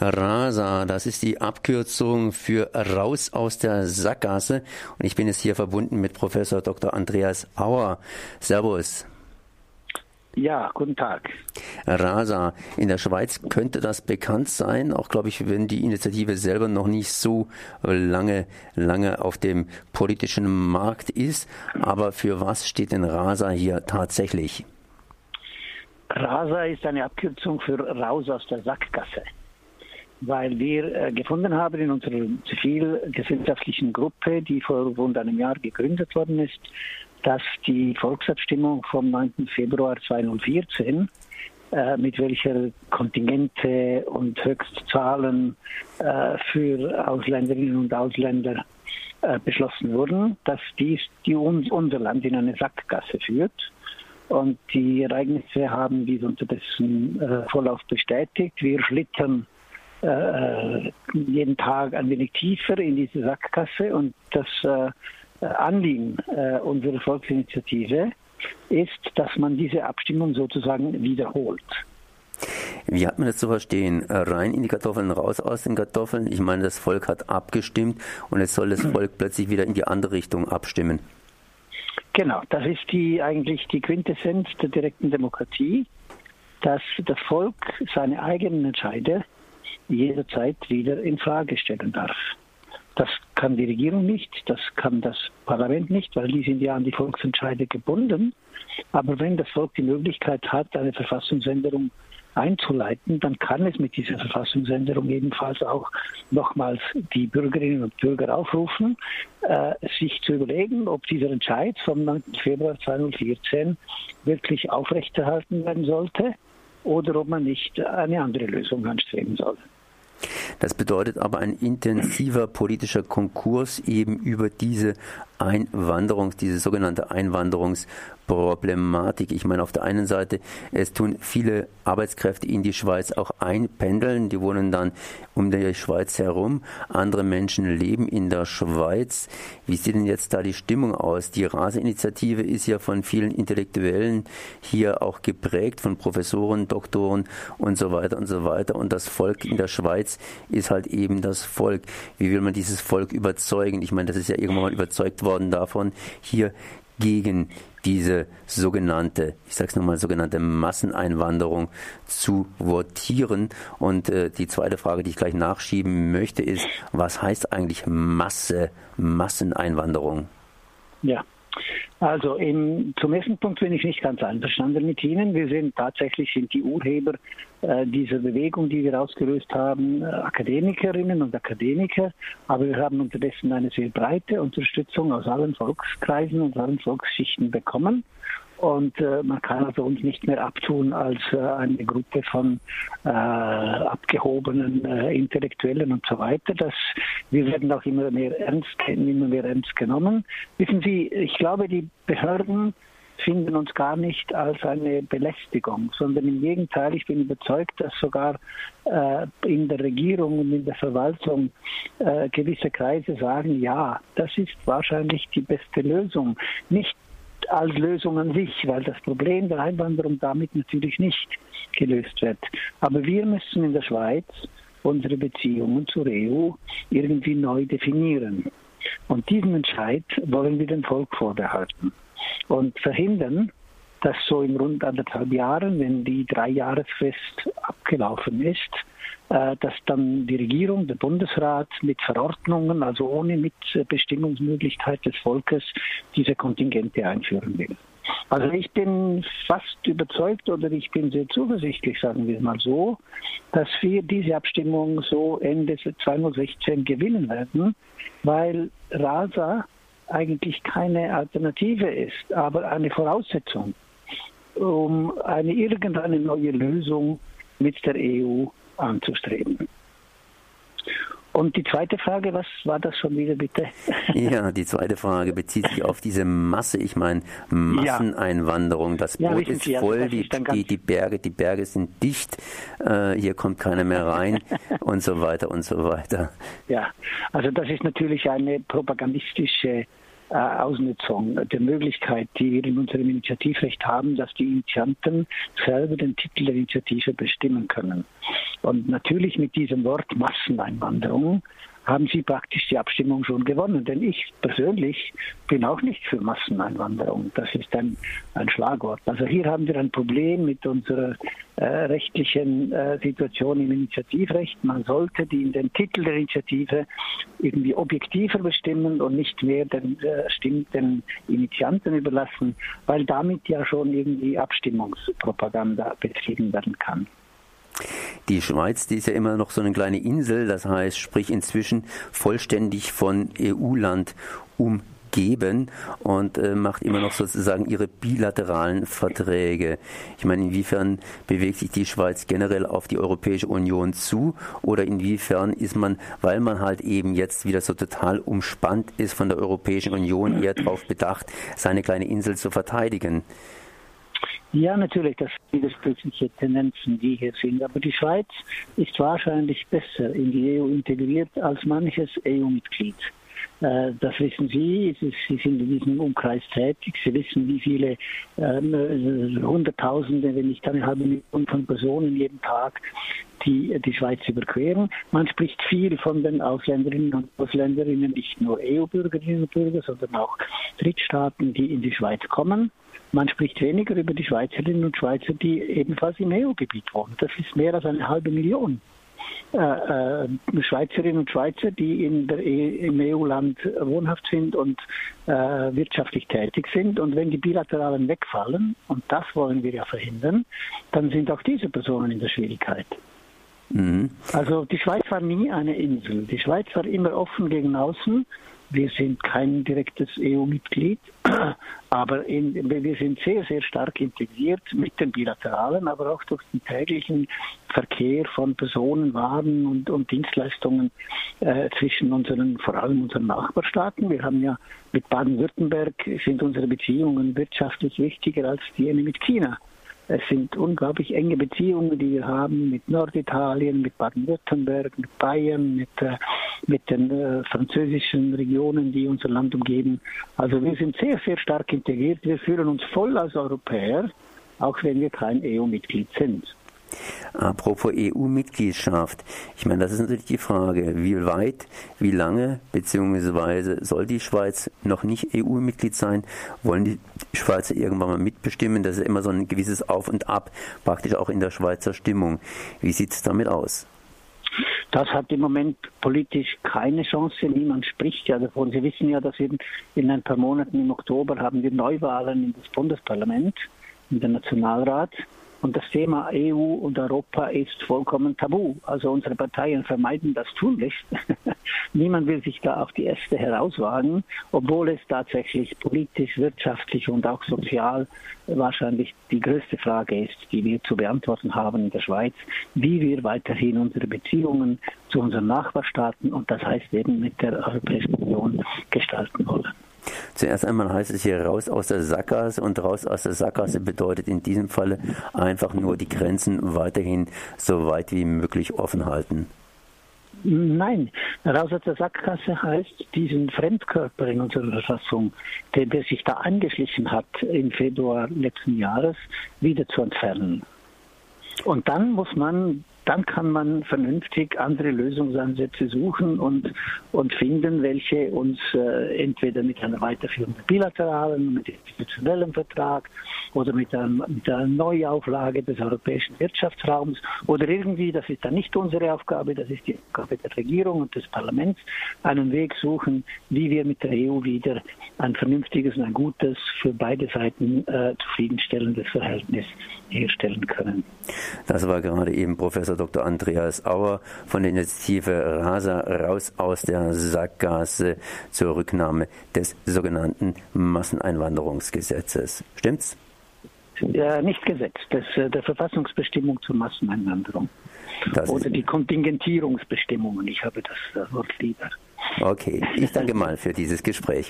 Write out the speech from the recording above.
RASA, das ist die Abkürzung für Raus aus der Sackgasse. Und ich bin jetzt hier verbunden mit Professor Dr. Andreas Auer. Servus. Ja, guten Tag. RASA. In der Schweiz könnte das bekannt sein, auch glaube ich, wenn die Initiative selber noch nicht so lange, lange auf dem politischen Markt ist. Aber für was steht denn RASA hier tatsächlich? RASA ist eine Abkürzung für Raus aus der Sackgasse weil wir äh, gefunden haben in unserer zivilgesellschaftlichen Gruppe, die vor rund einem Jahr gegründet worden ist, dass die Volksabstimmung vom 9. Februar 2014 äh, mit welcher Kontingente und Höchstzahlen äh, für Ausländerinnen und Ausländer äh, beschlossen wurden, dass dies die uns, unser Land in eine Sackgasse führt. Und die Ereignisse haben dies unterdessen äh, Vorlauf bestätigt. Wir schlittern äh, jeden Tag ein wenig tiefer in diese Sackgasse und das äh, Anliegen äh, unserer Volksinitiative ist, dass man diese Abstimmung sozusagen wiederholt. Wie hat man das zu verstehen? Rein in die Kartoffeln, raus aus den Kartoffeln? Ich meine, das Volk hat abgestimmt und jetzt soll das Volk plötzlich wieder in die andere Richtung abstimmen. Genau, das ist die eigentlich die Quintessenz der direkten Demokratie, dass das Volk seine eigenen Entscheide jederzeit wieder in Frage stellen darf. Das kann die Regierung nicht, das kann das Parlament nicht, weil die sind ja an die Volksentscheide gebunden. Aber wenn das Volk die Möglichkeit hat, eine Verfassungsänderung einzuleiten, dann kann es mit dieser Verfassungsänderung ebenfalls auch nochmals die Bürgerinnen und Bürger aufrufen, äh, sich zu überlegen, ob dieser Entscheid vom 9. Februar 2014 wirklich aufrechterhalten werden sollte oder ob man nicht eine andere Lösung anstreben soll. Das bedeutet aber ein intensiver politischer Konkurs eben über diese Einwanderungs, diese sogenannte Einwanderungsproblematik. Ich meine, auf der einen Seite, es tun viele Arbeitskräfte in die Schweiz auch einpendeln, die wohnen dann um die Schweiz herum. Andere Menschen leben in der Schweiz. Wie sieht denn jetzt da die Stimmung aus? Die Rase-Initiative ist ja von vielen Intellektuellen hier auch geprägt, von Professoren, Doktoren und so weiter und so weiter. Und das Volk in der Schweiz ist halt eben das Volk. Wie will man dieses Volk überzeugen? Ich meine, das ist ja irgendwann mal überzeugt worden davon, hier gegen diese sogenannte, ich sage es nochmal, sogenannte Masseneinwanderung zu votieren. Und äh, die zweite Frage, die ich gleich nachschieben möchte, ist, was heißt eigentlich Masse, Masseneinwanderung? Ja, also im, zum ersten Punkt bin ich nicht ganz einverstanden mit Ihnen. Wir sind tatsächlich sind die Urheber äh, dieser Bewegung, die wir ausgelöst haben, äh, Akademikerinnen und Akademiker. Aber wir haben unterdessen eine sehr breite Unterstützung aus allen Volkskreisen und allen Volksschichten bekommen. Und äh, man kann also uns nicht mehr abtun als äh, eine Gruppe von äh, abgehobenen äh, Intellektuellen und so weiter. Das, wir werden auch immer mehr ernst, immer mehr ernst genommen. Wissen Sie, ich glaube, die Behörden finden uns gar nicht als eine Belästigung, sondern im Gegenteil, ich bin überzeugt, dass sogar äh, in der Regierung und in der Verwaltung äh, gewisse Kreise sagen, ja, das ist wahrscheinlich die beste Lösung. Nicht als Lösung an sich, weil das Problem der Einwanderung damit natürlich nicht gelöst wird. Aber wir müssen in der Schweiz unsere Beziehungen zur EU irgendwie neu definieren. Und diesen Entscheid wollen wir dem Volk vorbehalten und verhindern, dass so in rund anderthalb Jahren, wenn die Dreijahresfrist abgelaufen ist, äh, dass dann die Regierung, der Bundesrat mit Verordnungen, also ohne Mitbestimmungsmöglichkeit des Volkes, diese Kontingente einführen will. Also ich bin fast überzeugt oder ich bin sehr zuversichtlich, sagen wir mal so, dass wir diese Abstimmung so Ende 2016 gewinnen werden, weil RASA eigentlich keine Alternative ist, aber eine Voraussetzung, um eine irgendeine neue Lösung mit der EU anzustreben. Und die zweite Frage, was war das schon wieder bitte? Ja, die zweite Frage bezieht sich auf diese Masse. Ich meine, Masseneinwanderung. Das Boot ja, ist voll, also die, die, die, Berge, die Berge sind dicht, äh, hier kommt keiner mehr rein und so weiter und so weiter. Ja, also das ist natürlich eine propagandistische äh, Ausnutzung der Möglichkeit, die wir in unserem Initiativrecht haben, dass die Initianten selber den Titel der Initiative bestimmen können. Und natürlich mit diesem Wort Masseneinwanderung haben Sie praktisch die Abstimmung schon gewonnen. Denn ich persönlich bin auch nicht für Masseneinwanderung. Das ist ein, ein Schlagwort. Also hier haben wir ein Problem mit unserer äh, rechtlichen äh, Situation im Initiativrecht. Man sollte die in den Titel der Initiative irgendwie objektiver bestimmen und nicht mehr den, äh, Initianten überlassen, weil damit ja schon irgendwie Abstimmungspropaganda betrieben werden kann. Die Schweiz, die ist ja immer noch so eine kleine Insel, das heißt, sprich inzwischen vollständig von EU-Land umgeben und äh, macht immer noch sozusagen ihre bilateralen Verträge. Ich meine, inwiefern bewegt sich die Schweiz generell auf die Europäische Union zu oder inwiefern ist man, weil man halt eben jetzt wieder so total umspannt ist von der Europäischen Union, eher darauf bedacht, seine kleine Insel zu verteidigen? Ja, natürlich, das widersprüchliche Tendenzen, die hier sind. Aber die Schweiz ist wahrscheinlich besser in die EU integriert als manches EU-Mitglied. Äh, das wissen Sie. Sie sind in diesem Umkreis tätig. Sie wissen, wie viele äh, Hunderttausende, wenn nicht eine halbe Million von Personen jeden Tag die die Schweiz überqueren. Man spricht viel von den Ausländerinnen und Ausländerinnen, nicht nur EU-Bürgerinnen und Bürger, sondern auch Drittstaaten, die in die Schweiz kommen. Man spricht weniger über die Schweizerinnen und Schweizer, die ebenfalls im EU-Gebiet wohnen. Das ist mehr als eine halbe Million. Äh, äh, Schweizerinnen und Schweizer, die in der e im EU-Land wohnhaft sind und äh, wirtschaftlich tätig sind. Und wenn die Bilateralen wegfallen, und das wollen wir ja verhindern, dann sind auch diese Personen in der Schwierigkeit. Mhm. Also die Schweiz war nie eine Insel. Die Schweiz war immer offen gegen außen. Wir sind kein direktes EU-Mitglied, aber in, wir sind sehr, sehr stark integriert mit den Bilateralen, aber auch durch den täglichen Verkehr von Personen, Waren und, und Dienstleistungen äh, zwischen unseren, vor allem unseren Nachbarstaaten. Wir haben ja mit Baden-Württemberg sind unsere Beziehungen wirtschaftlich wichtiger als die mit China. Es sind unglaublich enge Beziehungen, die wir haben mit Norditalien, mit Baden-Württemberg, mit Bayern, mit, äh, mit den äh, französischen Regionen, die unser Land umgeben. Also wir sind sehr, sehr stark integriert. Wir fühlen uns voll als Europäer, auch wenn wir kein EU-Mitglied sind. Apropos EU-Mitgliedschaft. Ich meine, das ist natürlich die Frage, wie weit, wie lange, beziehungsweise soll die Schweiz noch nicht EU-Mitglied sein? Wollen die Schweizer irgendwann mal mitbestimmen? Das ist immer so ein gewisses Auf und Ab, praktisch auch in der Schweizer Stimmung. Wie sieht es damit aus? Das hat im Moment politisch keine Chance. Niemand spricht ja davon. Sie wissen ja, dass eben in ein paar Monaten im Oktober haben wir Neuwahlen in das Bundesparlament, in den Nationalrat. Und das Thema EU und Europa ist vollkommen tabu. Also unsere Parteien vermeiden das tunlichst. Niemand will sich da auf die Äste herauswagen, obwohl es tatsächlich politisch, wirtschaftlich und auch sozial wahrscheinlich die größte Frage ist, die wir zu beantworten haben in der Schweiz, wie wir weiterhin unsere Beziehungen zu unseren Nachbarstaaten und das heißt eben mit der Europäischen Union gestalten wollen. Zuerst einmal heißt es hier raus aus der Sackgasse und raus aus der Sackgasse bedeutet in diesem Falle einfach nur die Grenzen weiterhin so weit wie möglich offen halten. Nein, raus aus der Sackgasse heißt, diesen Fremdkörper in unserer Verfassung, der, der sich da angeschlichen hat im Februar letzten Jahres, wieder zu entfernen. Und dann muss man dann kann man vernünftig andere Lösungsansätze suchen und, und finden, welche uns äh, entweder mit einer weiterführenden bilateralen, mit institutionellem Vertrag oder mit, einem, mit einer Neuauflage des europäischen Wirtschaftsraums oder irgendwie, das ist dann nicht unsere Aufgabe, das ist die Aufgabe der Regierung und des Parlaments, einen Weg suchen, wie wir mit der EU wieder ein vernünftiges und ein gutes, für beide Seiten äh, zufriedenstellendes Verhältnis herstellen können. Das war gerade eben Professor Dr. Andreas Auer von der Initiative Rasa raus aus der Sackgasse zur Rücknahme des sogenannten Masseneinwanderungsgesetzes. Stimmt's? Ja, nicht Gesetz, das, äh, der Verfassungsbestimmung zur Masseneinwanderung. Das Oder die Kontingentierungsbestimmungen. Ich habe das Wort lieber. Okay, ich danke mal für dieses Gespräch.